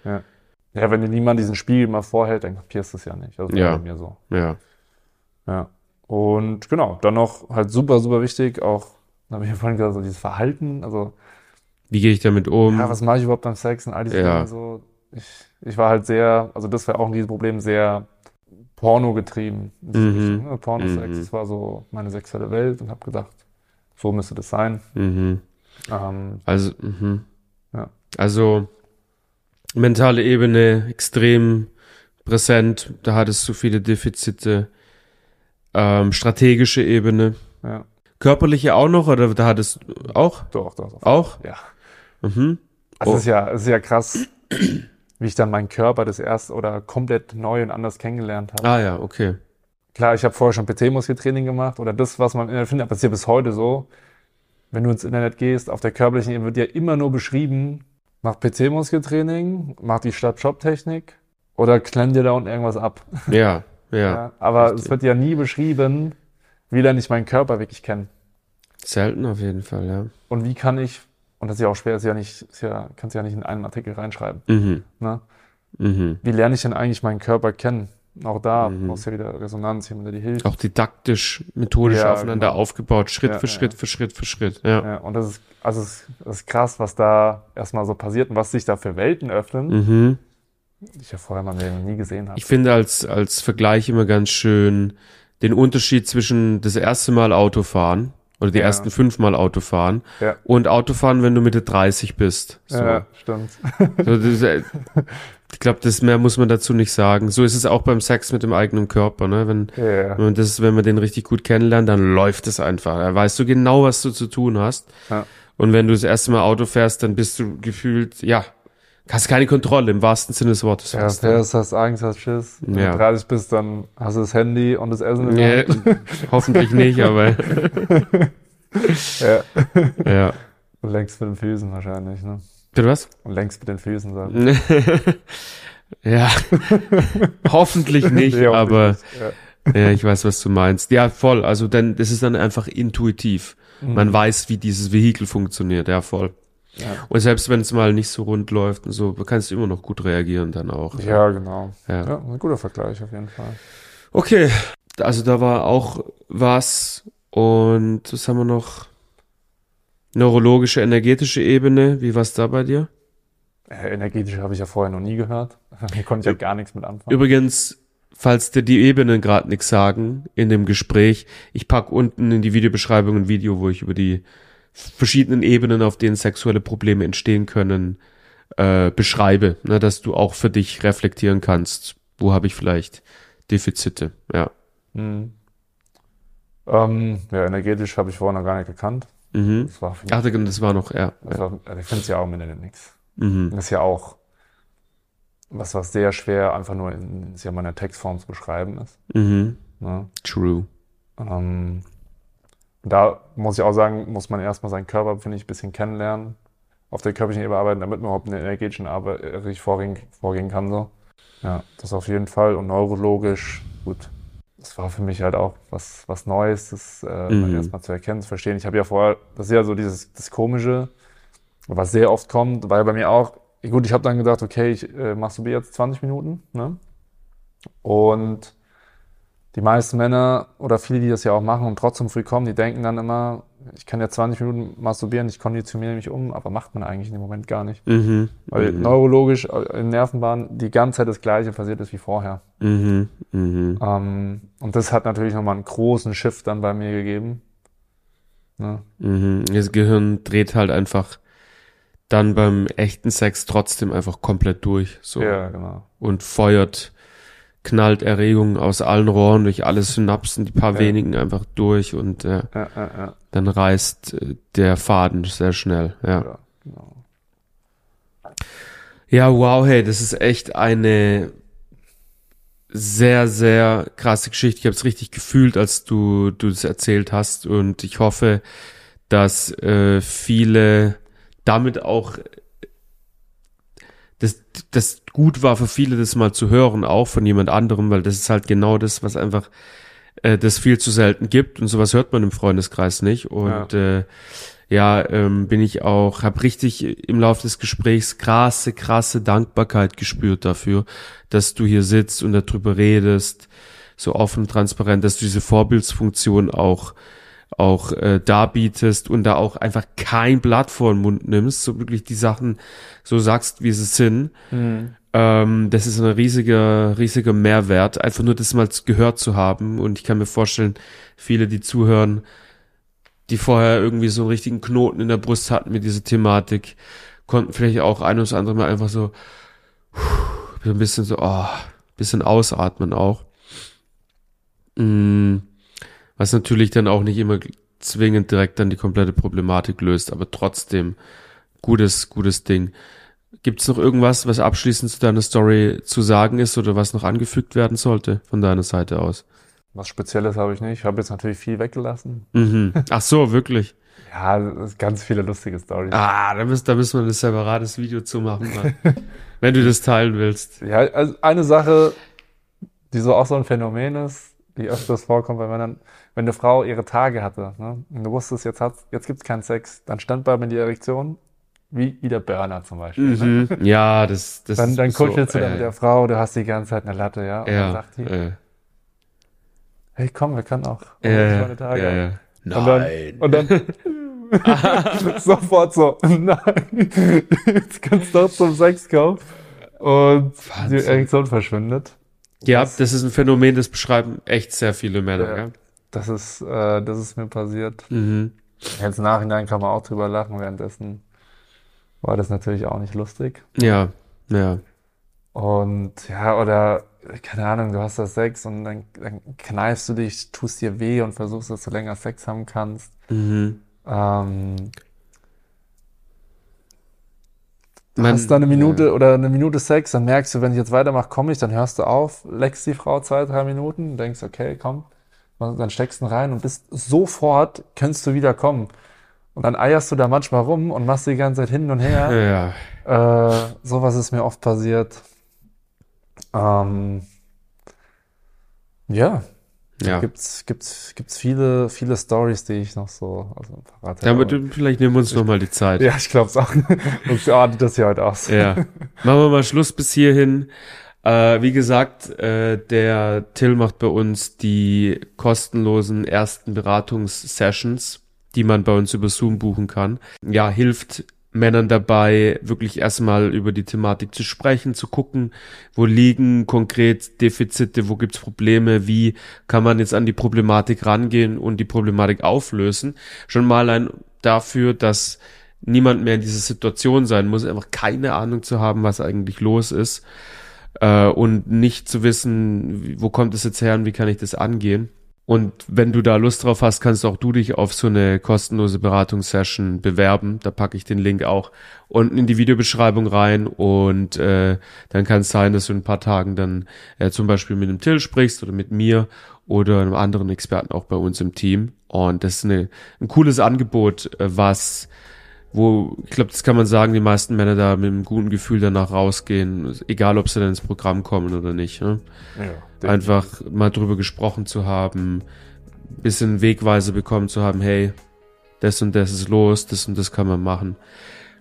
Ja, wenn dir niemand diesen Spiegel mal vorhält, dann kapierst du es ja nicht. Also Ja. bei mir so. Ja. Ja. Und genau, dann noch halt super, super wichtig, auch, da habe ich ja vorhin gesagt, so dieses Verhalten, also, Wie gehe ich damit um? ja, was mache ich überhaupt beim Sex und all diese Ja. Dinge so. Ich, ich war halt sehr, also das war auch ein Problem, sehr Porno getrieben. Mhm. Ne? Pornosex, Mhm. das war so meine sexuelle Welt und habe gedacht, so müsste das sein. mhm. Ähm, Also, mhm. Ja. also mentale Ebene extrem präsent. Da hattest du viele Defizite. Ähm, strategische Ebene. ja, Körperliche auch noch oder da hattest du auch? doch, doch, doch. Auch? Ja. Mhm. Also Oh. es ist ja, es ist ja krass, wie ich dann meinen Körper das erste oder komplett neu und anders kennengelernt habe. Ah ja, okay. Klar, ich habe vorher schon PT-Muskeltraining gemacht oder das, was man im Internet findet, passiert bis heute so. Wenn du ins Internet gehst, auf der körperlichen Ebene wird ja immer nur beschrieben, mach PT-Muskeltraining, mach die Stadt-Shop-Technik oder klemm dir da unten irgendwas ab. Ja, ja. [LAUGHS] Ja, aber richtig. es wird ja nie beschrieben, wie lerne ich meinen Körper wirklich kennen. Selten auf jeden Fall, ja. Und wie kann ich, und das ist ja auch schwer, ist ja nicht, ist ja, kannst ja nicht in einen Artikel reinschreiben. Mhm. Ne? Mhm. Wie lerne ich denn eigentlich meinen Körper kennen? Auch da Mhm. brauchst du ja wieder Resonanz, jemand, der dir hilft. Auch didaktisch, methodisch Ja, aufeinander genau. aufgebaut, Schritt Ja, für ja. Schritt für Schritt für Schritt. Ja. Ja, und das ist, also es ist, das ist krass, was da erstmal so passiert und was sich da für Welten öffnen, Mhm. die ich ja vorher mal nie gesehen habe. Ich finde als, als Vergleich immer ganz schön den Unterschied zwischen das erste Mal Autofahren oder die Ja. ersten fünfmal Autofahren Ja. und Autofahren, wenn du Mitte 30 bist. So. Ja, stimmt. [LAUGHS] So, das, äh, ich glaube, das mehr muss man dazu nicht sagen. So ist es auch beim Sex mit dem eigenen Körper. Ne? Wenn, Ja, wenn, man das, wenn man den richtig gut kennenlernt, dann läuft es einfach. Da weißt du genau, was du zu tun hast. Ja. Und wenn du das erste Mal Auto fährst, dann bist du gefühlt, ja, Hast keine Kontrolle im wahrsten Sinne des Wortes. Ja? Pairs hast Angst, hast Schiss. Wenn Ja. du 30 bist, dann hast du das Handy und das Essen Nee, [LAUGHS] hoffentlich nicht, aber [LAUGHS] Ja. ja. Und längst mit den Füßen wahrscheinlich, ne? Bitte was? Und längst mit den Füßen sagen. [LAUGHS] ja. hoffentlich nicht, Nee, hoffentlich aber nicht. Ja. ja, ich weiß, was du meinst. Ja, voll. Also dann, das ist dann einfach intuitiv. Mhm. Man weiß, wie dieses Vehikel funktioniert. Ja, voll. Ja. Und selbst wenn es mal nicht so rund läuft und so, kannst du immer noch gut reagieren dann auch. ja, genau. Ja. Ja, ein guter Vergleich auf jeden Fall. Okay, also da war auch was und was haben wir noch? Neurologische, energetische Ebene, wie war's da bei dir? Äh, energetisch habe ich ja vorher noch nie gehört. [LAUGHS] Hier konnte ich ja gar nichts mit anfangen. Übrigens, falls dir die Ebenen gerade nichts sagen in dem Gespräch, ich pack unten in die Videobeschreibung ein Video, wo ich über die verschiedenen Ebenen, auf denen sexuelle Probleme entstehen können, äh, beschreibe, ne, dass du auch für dich reflektieren kannst, wo habe ich vielleicht Defizite, ja. Mhm. Ähm, ja, energetisch habe ich vorher noch gar nicht gekannt. Mhm. Das war Ach, das war noch, ja. das war, ich finde es ja auch im Internet nichts. Mhm. Das ist ja auch was, was sehr schwer einfach nur in, in meiner Textform zu beschreiben ist. Mhm. Ne? True. Ähm, da muss ich auch sagen, muss man erstmal seinen Körper, finde ich, ein bisschen kennenlernen, auf der körperlichen Ebene arbeiten, damit man überhaupt in der energetischen Arbeit äh, richtig vorgehen, vorgehen kann. So. Ja, das auf jeden Fall. Und neurologisch, gut. Das war für mich halt auch was, was Neues, das äh, Mhm. erstmal zu erkennen, zu verstehen. Ich habe ja vorher, das ist ja so dieses das Komische, was sehr oft kommt, weil bei mir auch, gut, ich habe dann gedacht, okay, ich äh, masturbiere jetzt 20 Minuten, ne? Und die meisten Männer oder viele, die das ja auch machen und trotzdem früh kommen, die denken dann immer, ich kann ja 20 Minuten masturbieren, ich konditioniere mich um, aber macht man eigentlich in dem Moment gar nicht. Mhm. Weil mhm. neurologisch äh, in Nervenbahnen die ganze Zeit das Gleiche passiert ist wie vorher. Mhm. Mhm. Ähm, und das hat natürlich nochmal einen großen Shift dann bei mir gegeben. Ne? Mhm. Das Gehirn dreht halt einfach dann beim echten Sex trotzdem einfach komplett durch, so. Ja, genau. Und feuert, knallt Erregungen aus allen Rohren durch alle Synapsen, die paar Ja. wenigen einfach durch und äh, Ja, ja, dann reißt äh, der Faden sehr schnell, ja. ja genau. Ja, wow, hey, das ist echt eine sehr, sehr krasse Geschichte. Ich habe es richtig gefühlt, als du du es erzählt hast und ich hoffe, dass äh, viele damit auch das, das gut war für viele, das mal zu hören, auch von jemand anderem, weil das ist halt genau das, was einfach äh, das viel zu selten gibt und sowas hört man im Freundeskreis nicht und äh, ja, ähm, bin ich auch, habe richtig im Laufe des Gesprächs krasse, krasse Dankbarkeit gespürt dafür, dass du hier sitzt und darüber redest, so offen, transparent, dass du diese Vorbildsfunktion auch auch äh, darbietest und da auch einfach kein Blatt vor den Mund nimmst, so wirklich die Sachen so sagst, wie sie sind. Mhm. Ähm, das ist ein riesiger, riesiger Mehrwert, einfach nur das mal gehört zu haben. Und ich kann mir vorstellen, viele, die zuhören, die vorher irgendwie so einen richtigen Knoten in der Brust hatten mit dieser Thematik, konnten vielleicht auch ein oder andere Mal einfach so, so ein bisschen so, oh, bisschen ausatmen auch. Mm, was natürlich dann auch nicht immer zwingend direkt dann die komplette Problematik löst, aber trotzdem gutes, gutes Ding. Gibt es noch irgendwas, was abschließend zu deiner Story zu sagen ist oder was noch angefügt werden sollte von deiner Seite aus? Was Spezielles habe ich nicht. Ich habe jetzt natürlich viel weggelassen. Mhm. Ach so, wirklich. [LAUGHS] Ja, ganz viele lustige Storys. Ah, da müssen, da müssen wir ein separates Video zu machen, [LAUGHS] wenn du das teilen willst. Ja, also eine Sache, die so auch so ein Phänomen ist, die öfters vorkommt bei Männern, wenn eine Frau ihre Tage hatte, ne, und du wusstest, jetzt hat, jetzt gibt's keinen Sex, dann stand bei mir die Erektion, wie, wie der Burner zum Beispiel. Ne? Mhm. Ja, das, das Dann, dann ist so, kuschelst du dann äh, mit der Frau, du hast die ganze Zeit eine Latte, ja, und dann Ja, sagt die, äh, hey, komm, wir können auch ja, Tage. ja, ja. Und dann, und dann [LAUGHS] sofort so, nein, jetzt kannst du doch zum Sex kommen. Und die Wahnsinn. Erektion verschwindet. Ja, Das- das ist ein Phänomen, das beschreiben echt sehr viele Männer. Ja. Ja. Das ist, äh, das ist mir passiert. Mhm. Jetzt im Nachhinein kann man auch drüber lachen, währenddessen war das natürlich auch nicht lustig. ja, ja. Und ja, oder keine Ahnung, du hast das Sex und dann, dann kneifst du dich, tust dir weh und versuchst, dass du länger Sex haben kannst. Mhm. Ähm, Man, hast da eine Minute ja. oder eine Minute Sex, dann merkst du, wenn ich jetzt weitermache, komme ich, dann hörst du auf, leckst die Frau zwei, drei Minuten, denkst, okay, komm, dann steckst du rein und bist sofort, kannst du wieder kommen. Und dann eierst du da manchmal rum und machst die ganze Zeit hin und her. [LAUGHS] Ja. Äh, sowas ist mir oft passiert. Ähm, ja. Ja. Gibt's, gibt's, gibt's viele, viele Stories, die ich noch so also verrate. Ja, aber du, vielleicht nehmen wir uns nochmal die Zeit. Ja, ich glaube es auch. [LAUGHS] Und so artet das hier heute aus. Ja. [LAUGHS] Machen wir mal Schluss bis hierhin. Äh, wie gesagt, äh, der Till macht bei uns die kostenlosen ersten Beratungssessions, die man bei uns über Zoom buchen kann. Ja, hilft Männern dabei, wirklich erstmal über die Thematik zu sprechen, zu gucken, wo liegen konkret Defizite, wo gibt's Probleme, wie kann man jetzt an die Problematik rangehen und die Problematik auflösen. Schon mal ein dafür, dass niemand mehr in dieser Situation sein muss, einfach keine Ahnung zu haben, was eigentlich los ist äh, und nicht zu wissen, wo kommt es jetzt her und wie kann ich das angehen. Und wenn du da Lust drauf hast, kannst auch du dich auf so eine kostenlose Beratungssession bewerben. Da packe ich den Link auch unten in die Videobeschreibung rein und äh, dann kann es sein, dass du in ein paar Tagen dann äh, zum Beispiel mit einem Till sprichst oder mit mir oder einem anderen Experten auch bei uns im Team. Und das ist eine, ein cooles Angebot, äh, was wo, ich glaube, das kann man sagen, die meisten Männer da mit einem guten Gefühl danach rausgehen, egal ob sie dann ins Programm kommen oder nicht. Ne? Ja, Einfach mal drüber gesprochen zu haben, bisschen Wegweise bekommen zu haben, hey, das und das ist los, das und das kann man machen.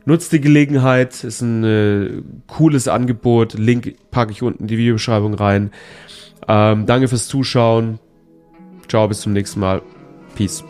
Nutzt die Gelegenheit, ist ein äh, cooles Angebot. Link packe ich unten in die Videobeschreibung rein. Ähm, danke fürs Zuschauen. Ciao, bis zum nächsten Mal. Peace.